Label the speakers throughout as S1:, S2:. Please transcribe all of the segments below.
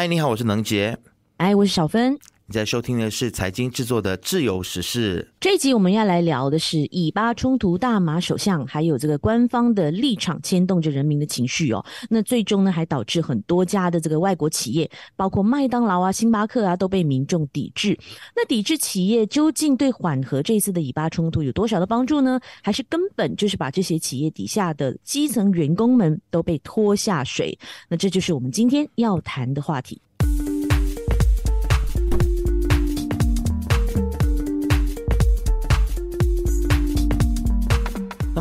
S1: 嗨，你好，我是能杰。
S2: 哎，我是小芬。
S1: 你在收听的是财经制作的《自由时事》
S2: 这一集，我们要来聊的是以巴冲突，大马首相还有这个官方的立场牵动着人民的情绪哦。那最终呢，还导致很多家的这个外国企业，包括麦当劳啊、星巴克啊，都被民众抵制。那抵制企业究竟对缓和这次的以巴冲突有多少的帮助呢？还是根本就是把这些企业底下的基层员工们都被拖下水？那这就是我们今天要谈的话题。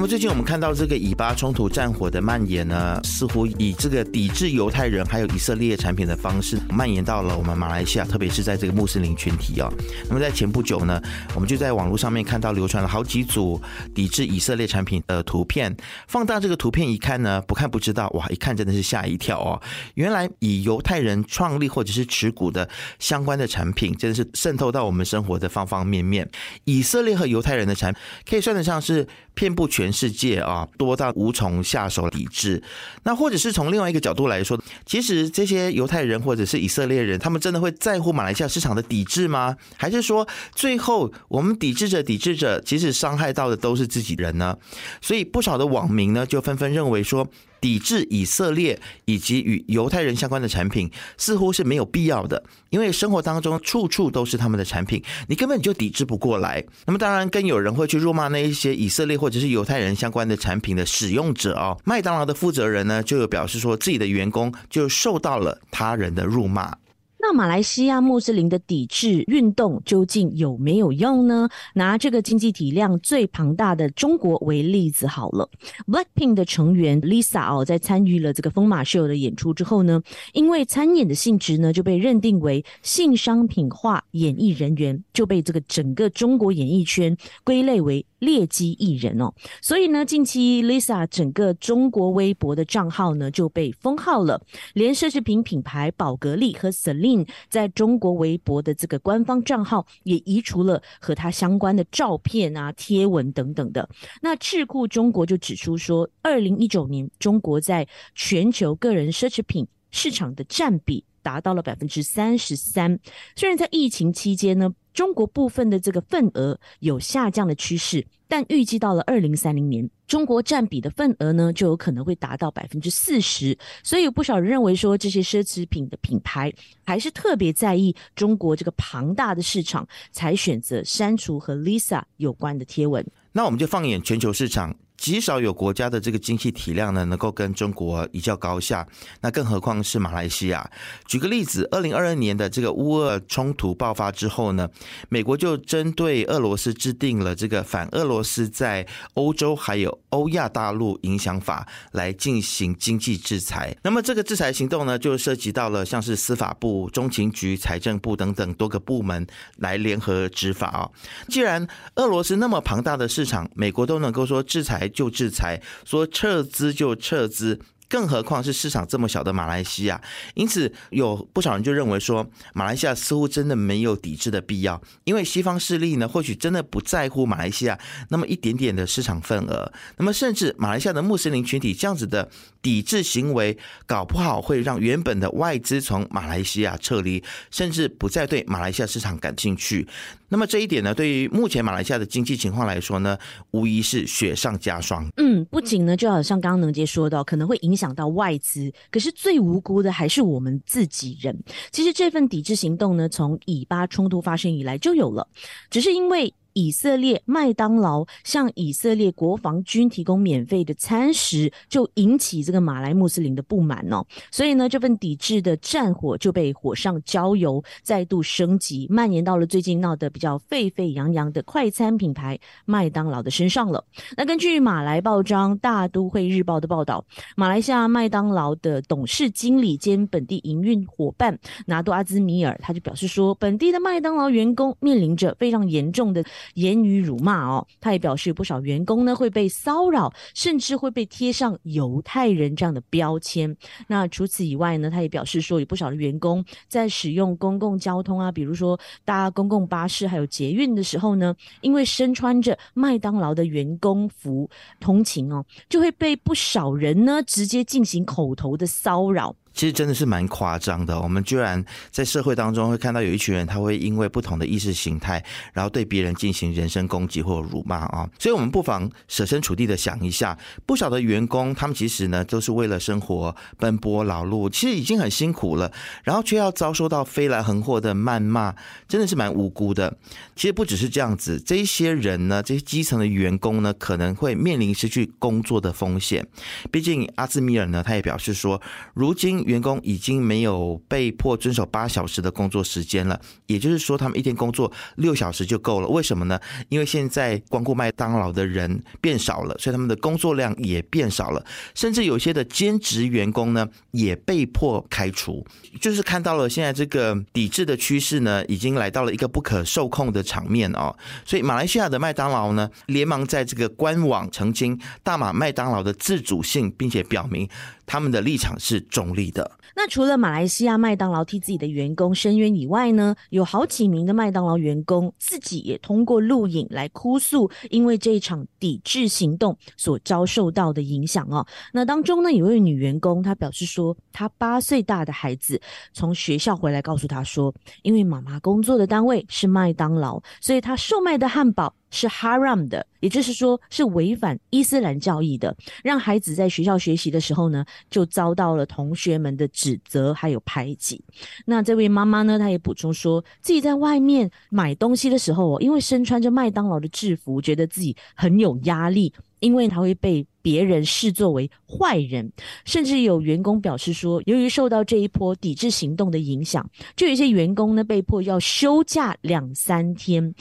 S1: 最近我们看到这个以巴冲突战火的蔓延呢，似乎以这个抵制犹太人还有以色列产品的方式蔓延到了我们马来西亚，特别是在这个穆斯林群体啊。那么在前不久呢，我们就在网络上面看到流传了好几组抵制以色列产品的图片。放大这个图片一看呢，不看不知道，哇，一看真的是吓一跳哦。原来以犹太人创立或者是持股的相关的产品，真的是渗透到我们生活的方方面面。以色列和犹太人的产品可以算得上是遍布全。世界啊，多到无从下手抵制。那或者是从另外一个角度来说，其实这些犹太人或者是以色列人，他们真的会在乎马来西亚市场的抵制吗？还是说最后我们抵制着抵制着，其实伤害到的都是自己人呢？所以不少的网民呢，就纷纷认为说。抵制以色列以及与犹太人相关的产品，似乎是没有必要的，因为生活当中处处都是他们的产品，你根本就抵制不过来。那么，当然更有人会去辱骂那一些以色列或者是犹太人相关的产品的使用者哦。麦当劳的负责人呢，就有表示说自己的员工就受到了他人的辱骂。
S2: 那马来西亚穆斯林的抵制运动究竟有没有用呢？拿这个经济体量最庞大的中国为例子好了，Blackpink 的成员 Lisa 哦，在参与了这个疯马秀的演出之后呢，因为参演的性质呢就被认定为性商品化演艺人员，就被这个整个中国演艺圈归类为。劣迹艺人哦，所以呢，近期 Lisa 整个中国微博的账号呢就被封号了，连奢侈品品牌宝格丽和 Celine 在中国微博的这个官方账号也移除了和他相关的照片啊、贴文等等的。那智库中国就指出说，二零一九年中国在全球个人奢侈品市场的占比达到了百分之三十三，虽然在疫情期间呢。中国部分的这个份额有下降的趋势，但预计到了二零三零年，中国占比的份额呢就有可能会达到百分之四十。所以有不少人认为说，这些奢侈品的品牌还是特别在意中国这个庞大的市场，才选择删除和 Lisa 有关的贴文。
S1: 那我们就放眼全球市场。极少有国家的这个经济体量呢，能够跟中国一较高下。那更何况是马来西亚。举个例子，二零二二年的这个乌俄冲突爆发之后呢，美国就针对俄罗斯制定了这个反俄罗斯在欧洲还有欧亚大陆影响法来进行经济制裁。那么这个制裁行动呢，就涉及到了像是司法部、中情局、财政部等等多个部门来联合执法啊。既然俄罗斯那么庞大的市场，美国都能够说制裁。就制裁，说撤资就撤资。更何况是市场这么小的马来西亚，因此有不少人就认为说，马来西亚似乎真的没有抵制的必要，因为西方势力呢，或许真的不在乎马来西亚那么一点点的市场份额，那么甚至马来西亚的穆斯林群体这样子的抵制行为，搞不好会让原本的外资从马来西亚撤离，甚至不再对马来西亚市场感兴趣。那么这一点呢，对于目前马来西亚的经济情况来说呢，无疑是雪上加霜。
S2: 嗯，不仅呢，就好像刚刚能杰说到，可能会影想到外资，可是最无辜的还是我们自己人。其实这份抵制行动呢，从以巴冲突发生以来就有了，只是因为。以色列麦当劳向以色列国防军提供免费的餐食，就引起这个马来穆斯林的不满哦。所以呢，这份抵制的战火就被火上浇油，再度升级，蔓延到了最近闹得比较沸沸扬扬的快餐品牌麦当劳的身上了。那根据马来报章《大都会日报》的报道，马来西亚麦当劳的董事经理兼本地营运伙伴拿杜阿兹米尔，他就表示说，本地的麦当劳员工面临着非常严重的。言语辱骂哦，他也表示不少员工呢会被骚扰，甚至会被贴上犹太人这样的标签。那除此以外呢，他也表示说，有不少的员工在使用公共交通啊，比如说搭公共巴士还有捷运的时候呢，因为身穿着麦当劳的员工服通勤哦，就会被不少人呢直接进行口头的骚扰。
S1: 其实真的是蛮夸张的。我们居然在社会当中会看到有一群人，他会因为不同的意识形态，然后对别人进行人身攻击或辱骂啊。所以，我们不妨设身处地的想一下，不少的员工，他们其实呢都是为了生活奔波劳碌，其实已经很辛苦了，然后却要遭受到飞来横祸的谩骂，真的是蛮无辜的。其实不只是这样子，这一些人呢，这些基层的员工呢，可能会面临失去工作的风险。毕竟阿兹米尔呢，他也表示说，如今员工已经没有被迫遵守八小时的工作时间了，也就是说，他们一天工作六小时就够了。为什么呢？因为现在光顾麦当劳的人变少了，所以他们的工作量也变少了，甚至有些的兼职员工呢，也被迫开除。就是看到了现在这个抵制的趋势呢，已经来到了一个不可受控的。场面哦，所以马来西亚的麦当劳呢，连忙在这个官网澄清大马麦当劳的自主性，并且表明他们的立场是中立的
S2: 那除了马来西亚麦当劳替自己的员工申冤以外呢，有好几名的麦当劳员工自己也通过录影来哭诉，因为这一场抵制行动所遭受到的影响哦。那当中呢，有位女员工，她表示说，她八岁大的孩子从学校回来，告诉她说，因为妈妈工作的单位是麦当劳，所以她售卖的汉堡。是 haram 的，也就是说是违反伊斯兰教义的，让孩子在学校学习的时候呢，就遭到了同学们的指责还有排挤。那这位妈妈呢，她也补充说自己在外面买东西的时候，因为身穿着麦当劳的制服，觉得自己很有压力，因为他会被别人视作为坏人，甚至有员工表示说，由于受到这一波抵制行动的影响，就有一些员工呢被迫要休假两三天。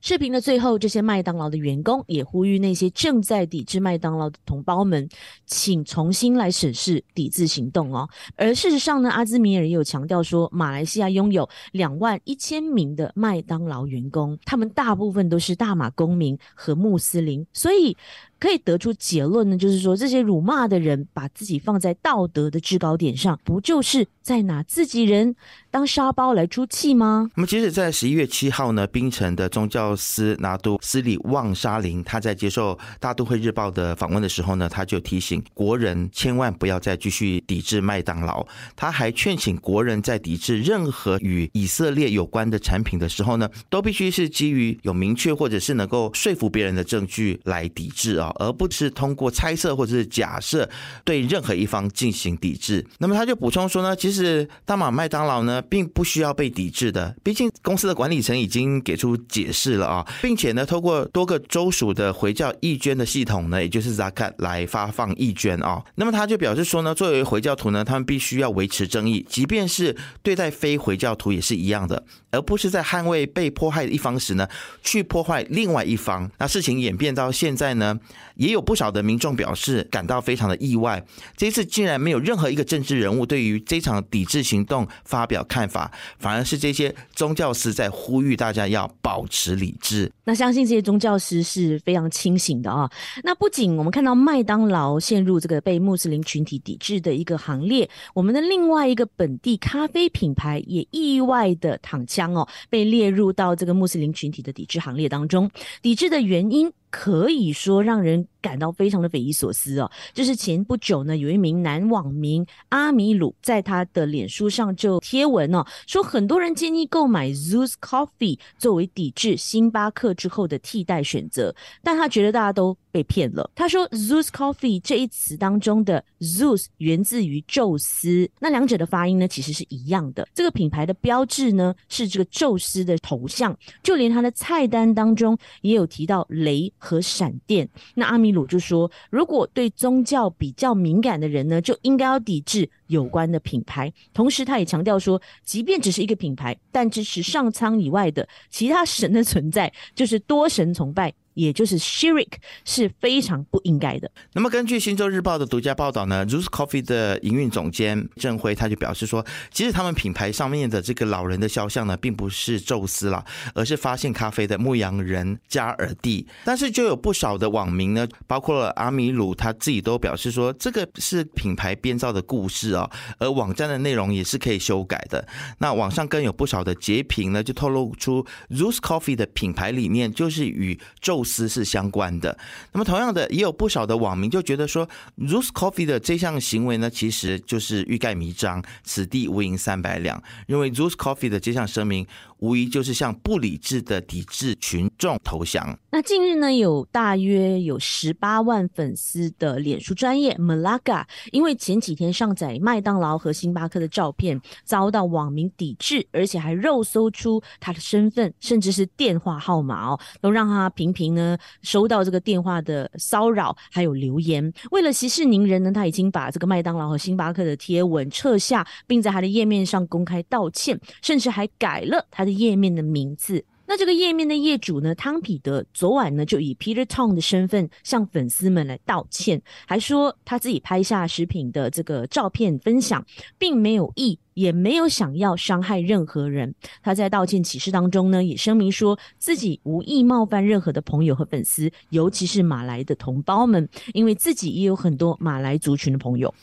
S2: 视频的最后，这些麦当劳的员工也呼吁那些正在抵制麦当劳的同胞们，请重新来审视抵制行动哦。而事实上呢，阿兹米尔也有强调说，马来西亚拥有两万一千名的麦当劳员工，他们大部分都是大马公民和穆斯林，所以。可以得出结论呢，就是说这些辱骂的人把自己放在道德的制高点上，不就是在拿自己人当沙包来出气吗？
S1: 那么，即使在十一月七号呢，槟城的宗教司拿督斯里旺沙林，他在接受大都会日报的访问的时候呢，他就提醒国人千万不要再继续抵制麦当劳。他还劝请国人在抵制任何与以色列有关的产品的时候呢，都必须是基于有明确或者是能够说服别人的证据来抵制啊。而不是通过猜测或者是假设对任何一方进行抵制。那么他就补充说呢，其实大马麦当劳呢并不需要被抵制的，毕竟公司的管理层已经给出解释了啊，并且呢，透过多个州属的回教义捐的系统呢，也就是 Zakat 来发放义捐啊。那么他就表示说呢，作为回教徒呢，他们必须要维持正义，即便是对待非回教徒也是一样的，而不是在捍卫被迫害的一方时呢，去破坏另外一方。那事情演变到现在呢？也有不少的民众表示感到非常的意外，这次竟然没有任何一个政治人物对于这场抵制行动发表看法，反而是这些宗教师在呼吁大家要保持理智。
S2: 那相信这些宗教师是非常清醒的啊。那不仅我们看到麦当劳陷入这个被穆斯林群体抵制的一个行列，我们的另外一个本地咖啡品牌也意外的躺枪哦，被列入到这个穆斯林群体的抵制行列当中。抵制的原因。可以说让人感到非常的匪夷所思哦。就是前不久呢，有一名男网民阿米鲁在他的脸书上就贴文哦，说很多人建议购买 Zeus Coffee 作为抵制星巴克之后的替代选择，但他觉得大家都。被骗了。他说，Zeus Coffee 这一词当中的 Zeus 源自于宙斯，那两者的发音呢其实是一样的。这个品牌的标志呢是这个宙斯的头像，就连他的菜单当中也有提到雷和闪电。那阿米鲁就说，如果对宗教比较敏感的人呢，就应该要抵制有关的品牌。同时，他也强调说，即便只是一个品牌，但支持上苍以外的其他神的存在，就是多神崇拜。也就是 Shirik 是非常不应该的。
S1: 那么根据《新洲日报》的独家报道呢，Zeus Coffee 的营运总监郑辉他就表示说，其实他们品牌上面的这个老人的肖像呢，并不是宙斯了，而是发现咖啡的牧羊人加尔蒂。但是就有不少的网民呢，包括了阿米鲁他自己都表示说，这个是品牌编造的故事啊，而网站的内容也是可以修改的。那网上更有不少的截屏呢，就透露出 Zeus Coffee 的品牌理念就是与宙。斯是相关的。那么同样的，也有不少的网民就觉得说，Rose Coffee 的这项行为呢，其实就是欲盖弥彰，此地无银三百两。认为 Rose Coffee 的这项声明。无疑就是向不理智的抵制群众投降。
S2: 那近日呢，有大约有十八万粉丝的脸书专业 Malaga，因为前几天上载麦当劳和星巴克的照片，遭到网民抵制，而且还肉搜出他的身份，甚至是电话号码哦，都让他频频呢收到这个电话的骚扰，还有留言。为了息事宁人呢，他已经把这个麦当劳和星巴克的贴文撤下，并在他的页面上公开道歉，甚至还改了他的。页面的名字，那这个页面的业主呢？汤彼得昨晚呢就以 Peter Tong 的身份向粉丝们来道歉，还说他自己拍下食品的这个照片分享，并没有意。也没有想要伤害任何人。他在道歉启事当中呢，也声明说自己无意冒犯任何的朋友和粉丝，尤其是马来的同胞们，因为自己也有很多马来族群的朋友。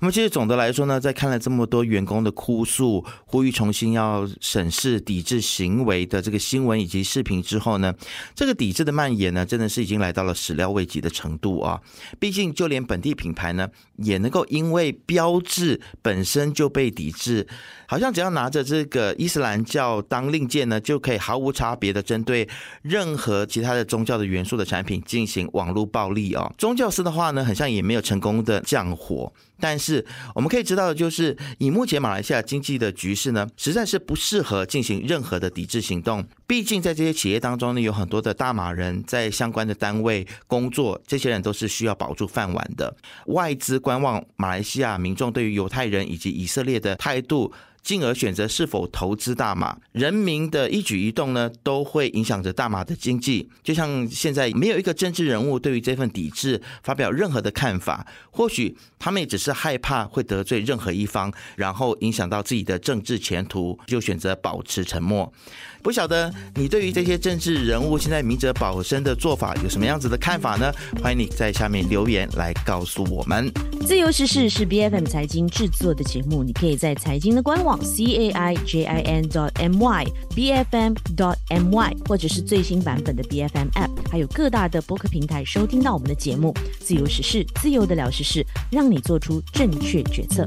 S1: 那么，其实总的来说呢，在看了这么多员工的哭诉、呼吁重新要审视抵制行为的这个新闻以及视频之后呢，这个抵制的蔓延呢，真的是已经来到了始料未及的程度啊！毕竟，就连本地品牌呢，也能够因为标志本身就被抵制。好像只要拿着这个伊斯兰教当令箭呢，就可以毫无差别的针对任何其他的宗教的元素的产品进行网络暴力哦。宗教师的话呢，好像也没有成功的降火。但是我们可以知道的就是，以目前马来西亚经济的局势呢，实在是不适合进行任何的抵制行动。毕竟在这些企业当中呢，有很多的大马人在相关的单位工作，这些人都是需要保住饭碗的。外资观望马来西亚民众对于犹太人以及以色列的态度。度进而选择是否投资大马，人民的一举一动呢，都会影响着大马的经济。就像现在，没有一个政治人物对于这份抵制发表任何的看法，或许他们也只是害怕会得罪任何一方，然后影响到自己的政治前途，就选择保持沉默。不晓得你对于这些政治人物现在明哲保身的做法有什么样子的看法呢？欢迎你在下面留言来告诉我们。
S2: 自由时事是 B F M 财经制作的节目，你可以在财经的官网 c a i j i n dot m y b f m dot m y 或者是最新版本的 B F M App，还有各大的播客平台收听到我们的节目。自由时事，自由的聊时事，让你做出正确决策。